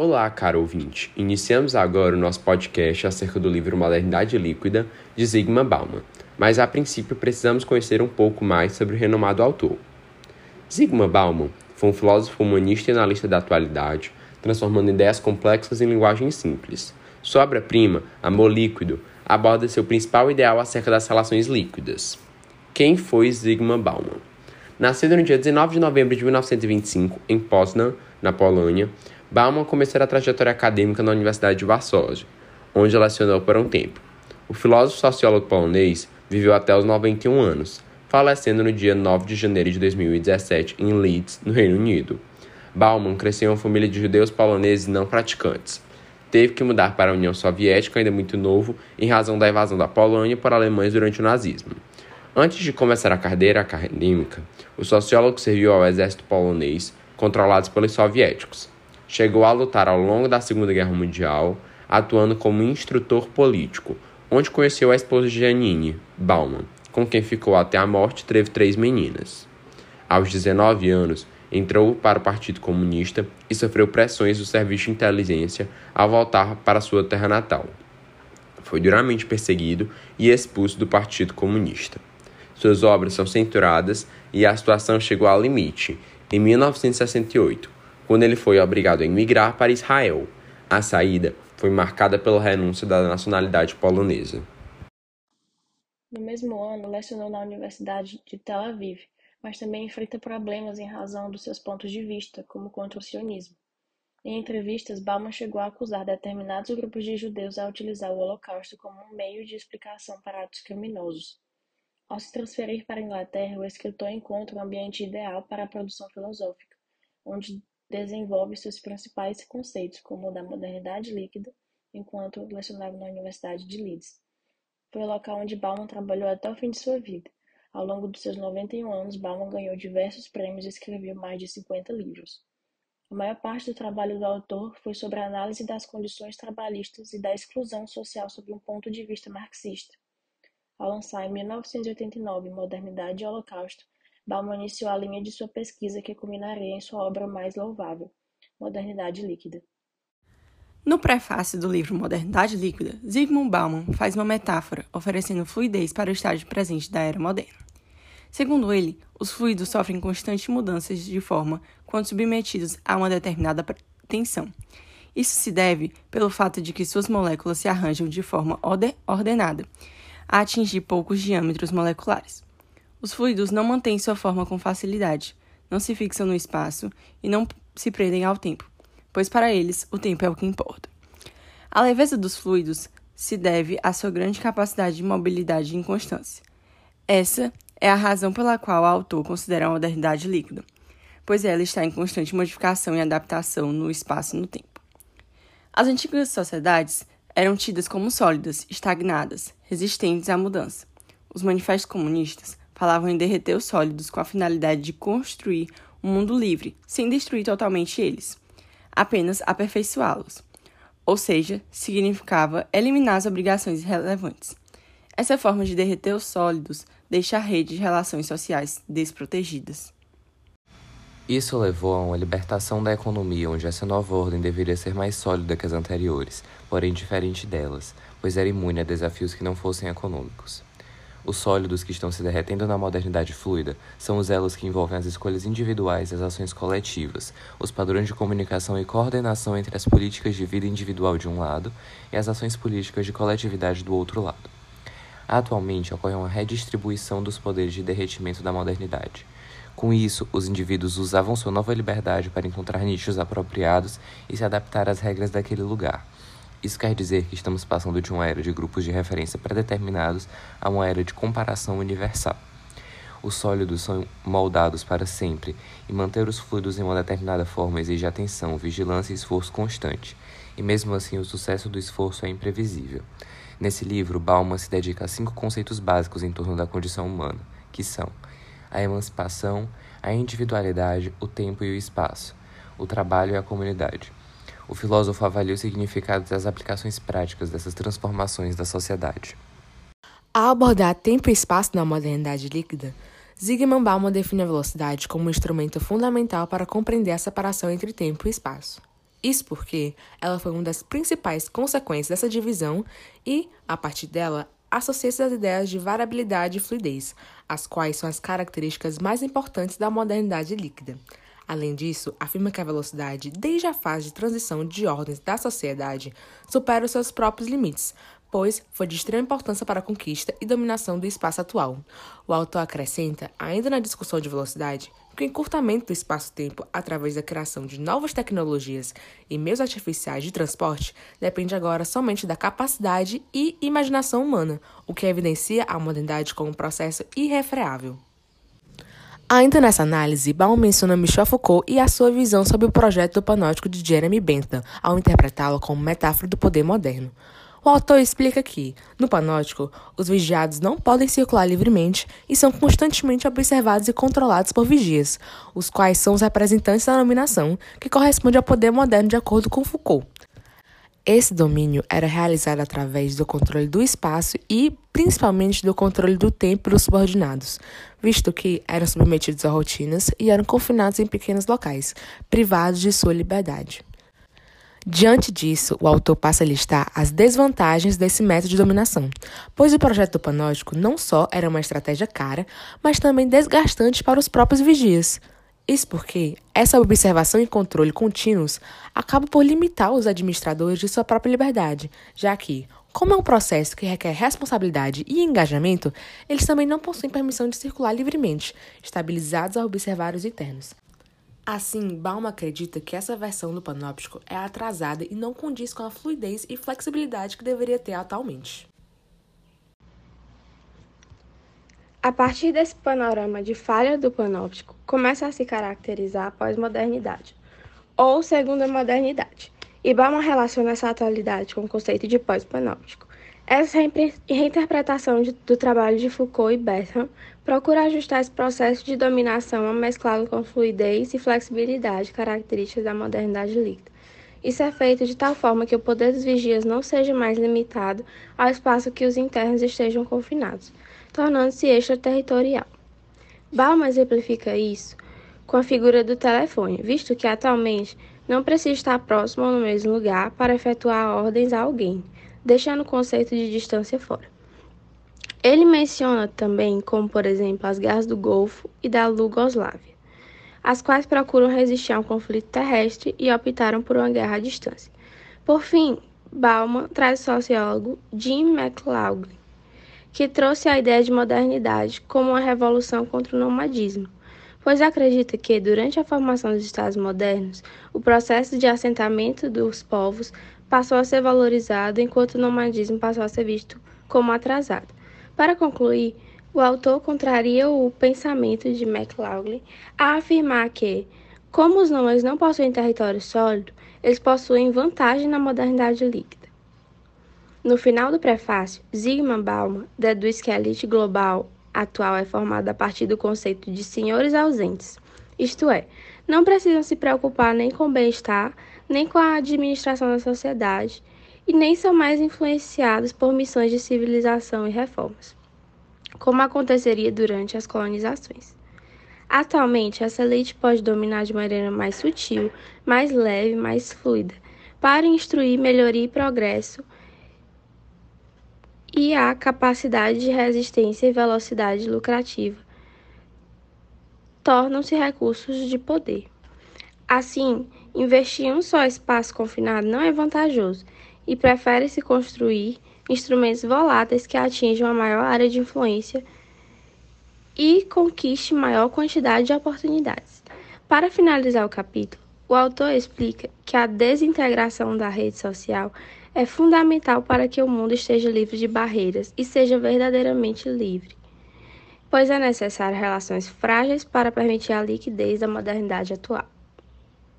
Olá, caro ouvinte. Iniciamos agora o nosso podcast acerca do livro Modernidade Líquida, de Zygmunt Bauman. Mas a princípio precisamos conhecer um pouco mais sobre o renomado autor. Zygmunt Bauman foi um filósofo humanista e analista da atualidade, transformando ideias complexas em linguagem simples. Sua obra-prima, Amor Líquido, aborda seu principal ideal acerca das relações líquidas. Quem foi Zygmunt Bauman? Nascido no dia 19 de novembro de 1925, em Poznan, na Polônia, Bauman começou a trajetória acadêmica na Universidade de Varsóvia, onde lecionou por um tempo. O filósofo sociólogo polonês viveu até os 91 anos, falecendo no dia 9 de janeiro de 2017 em Leeds, no Reino Unido. Bauman cresceu em uma família de judeus poloneses não praticantes. Teve que mudar para a União Soviética ainda muito novo em razão da invasão da Polônia por alemães durante o nazismo. Antes de começar a carreira acadêmica, o sociólogo serviu ao exército polonês, controlado pelos soviéticos. Chegou a lutar ao longo da Segunda Guerra Mundial, atuando como instrutor político, onde conheceu a esposa de Janine, Bauman, com quem ficou até a morte e teve três meninas. Aos 19 anos, entrou para o Partido Comunista e sofreu pressões do serviço de inteligência ao voltar para sua terra natal. Foi duramente perseguido e expulso do Partido Comunista. Suas obras são censuradas e a situação chegou ao limite em 1968, quando ele foi obrigado a emigrar para Israel. A saída foi marcada pela renúncia da nacionalidade polonesa. No mesmo ano, lecionou na Universidade de Tel Aviv, mas também enfrenta problemas em razão dos seus pontos de vista, como contra o sionismo. Em entrevistas, Bauman chegou a acusar determinados grupos de judeus a utilizar o Holocausto como um meio de explicação para atos criminosos. Ao se transferir para a Inglaterra, o escritor encontra um ambiente ideal para a produção filosófica, onde desenvolve seus principais conceitos, como o da modernidade líquida, enquanto lecionava na Universidade de Leeds. Foi o local onde Bauman trabalhou até o fim de sua vida. Ao longo dos seus 91 anos, Bauman ganhou diversos prêmios e escreveu mais de 50 livros. A maior parte do trabalho do autor foi sobre a análise das condições trabalhistas e da exclusão social sob um ponto de vista marxista. Ao lançar em 1989 Modernidade e Holocausto, Bauman iniciou a linha de sua pesquisa que culminaria em sua obra mais louvável, Modernidade Líquida. No prefácio do livro Modernidade Líquida, Zygmunt Bauman faz uma metáfora oferecendo fluidez para o estágio presente da era moderna. Segundo ele, os fluidos sofrem constantes mudanças de forma quando submetidos a uma determinada tensão. Isso se deve pelo fato de que suas moléculas se arranjam de forma ordenada a atingir poucos diâmetros moleculares. Os fluidos não mantêm sua forma com facilidade, não se fixam no espaço e não se prendem ao tempo, pois para eles o tempo é o que importa. A leveza dos fluidos se deve à sua grande capacidade de mobilidade e inconstância. Essa é a razão pela qual o autor considera a modernidade líquida, pois ela está em constante modificação e adaptação no espaço e no tempo. As antigas sociedades eram tidas como sólidas, estagnadas, resistentes à mudança. Os manifestos comunistas falavam em derreter os sólidos com a finalidade de construir um mundo livre, sem destruir totalmente eles, apenas aperfeiçoá-los. Ou seja, significava eliminar as obrigações irrelevantes. Essa forma de derreter os sólidos deixa a rede de relações sociais desprotegidas. Isso levou a uma libertação da economia, onde essa nova ordem deveria ser mais sólida que as anteriores, porém diferente delas, pois era imune a desafios que não fossem econômicos. Os sólidos que estão se derretendo na modernidade fluida são os elos que envolvem as escolhas individuais e as ações coletivas, os padrões de comunicação e coordenação entre as políticas de vida individual de um lado e as ações políticas de coletividade do outro lado. Atualmente ocorre uma redistribuição dos poderes de derretimento da modernidade. Com isso, os indivíduos usavam sua nova liberdade para encontrar nichos apropriados e se adaptar às regras daquele lugar. Isso quer dizer que estamos passando de uma era de grupos de referência predeterminados a uma era de comparação universal. Os sólidos são moldados para sempre, e manter os fluidos em uma determinada forma exige atenção, vigilância e esforço constante, e mesmo assim o sucesso do esforço é imprevisível. Nesse livro, Bauman se dedica a cinco conceitos básicos em torno da condição humana, que são a emancipação, a individualidade, o tempo e o espaço, o trabalho e a comunidade. O filósofo avalia o significado das aplicações práticas dessas transformações da sociedade. Ao abordar tempo e espaço na modernidade líquida, Zygmunt Bauman define a velocidade como um instrumento fundamental para compreender a separação entre tempo e espaço. Isso porque ela foi uma das principais consequências dessa divisão e, a partir dela, associa-se às ideias de variabilidade e fluidez, as quais são as características mais importantes da modernidade líquida. Além disso, afirma que a velocidade, desde a fase de transição de ordens da sociedade, supera os seus próprios limites, pois foi de extrema importância para a conquista e dominação do espaço atual. O autor acrescenta, ainda na discussão de velocidade, que o encurtamento do espaço-tempo através da criação de novas tecnologias e meios artificiais de transporte depende agora somente da capacidade e imaginação humana, o que evidencia a modernidade como um processo irrefreável. Ainda nessa análise, Baum menciona Michel Foucault e a sua visão sobre o projeto do panóptico de Jeremy Bentham, ao interpretá-lo como metáfora do poder moderno. O autor explica que, no panótico, os vigiados não podem circular livremente e são constantemente observados e controlados por vigias, os quais são os representantes da nominação, que corresponde ao poder moderno de acordo com Foucault. Esse domínio era realizado através do controle do espaço e, principalmente, do controle do tempo dos subordinados, visto que eram submetidos a rotinas e eram confinados em pequenos locais, privados de sua liberdade. Diante disso, o autor passa a listar as desvantagens desse método de dominação, pois o projeto panótico não só era uma estratégia cara, mas também desgastante para os próprios vigias. Isso porque essa observação e controle contínuos acaba por limitar os administradores de sua própria liberdade, já que, como é um processo que requer responsabilidade e engajamento, eles também não possuem permissão de circular livremente, estabilizados a observar os internos. Assim, Baum acredita que essa versão do panóptico é atrasada e não condiz com a fluidez e flexibilidade que deveria ter atualmente. A partir desse panorama de falha do panóptico, começa a se caracterizar a pós-modernidade, ou segunda modernidade, e Bauman relaciona essa atualidade com o conceito de pós-panóptico. Essa reinterpretação do trabalho de Foucault e Bentham procura ajustar esse processo de dominação mesclado com fluidez e flexibilidade características da modernidade líquida. Isso é feito de tal forma que o poder dos vigias não seja mais limitado ao espaço que os internos estejam confinados, tornando-se extraterritorial. Bauman exemplifica isso com a figura do telefone, visto que atualmente não precisa estar próximo ou no mesmo lugar para efetuar ordens a alguém deixando o conceito de distância fora. Ele menciona também como, por exemplo, as guerras do Golfo e da Lugoslávia, as quais procuram resistir a um conflito terrestre e optaram por uma guerra à distância. Por fim, Bauman traz o sociólogo Jim McLaughlin, que trouxe a ideia de modernidade como uma revolução contra o nomadismo, pois acredita que, durante a formação dos Estados modernos, o processo de assentamento dos povos passou a ser valorizado, enquanto o nomadismo passou a ser visto como atrasado. Para concluir, o autor contraria o pensamento de McLaughlin a afirmar que, como os nômades não possuem território sólido, eles possuem vantagem na modernidade líquida. No final do prefácio, Zygmunt Bauman deduz que a elite global atual é formada a partir do conceito de senhores ausentes, isto é, não precisam se preocupar nem com o bem-estar, nem com a administração da sociedade, e nem são mais influenciados por missões de civilização e reformas, como aconteceria durante as colonizações. Atualmente, essa elite pode dominar de maneira mais sutil, mais leve, mais fluida, para instruir melhoria e progresso e a capacidade de resistência e velocidade lucrativa tornam-se recursos de poder. Assim, investir em um só espaço confinado não é vantajoso e prefere-se construir instrumentos voláteis que atinjam a maior área de influência e conquiste maior quantidade de oportunidades. Para finalizar o capítulo, o autor explica que a desintegração da rede social é fundamental para que o mundo esteja livre de barreiras e seja verdadeiramente livre, pois é necessário relações frágeis para permitir a liquidez da modernidade atual.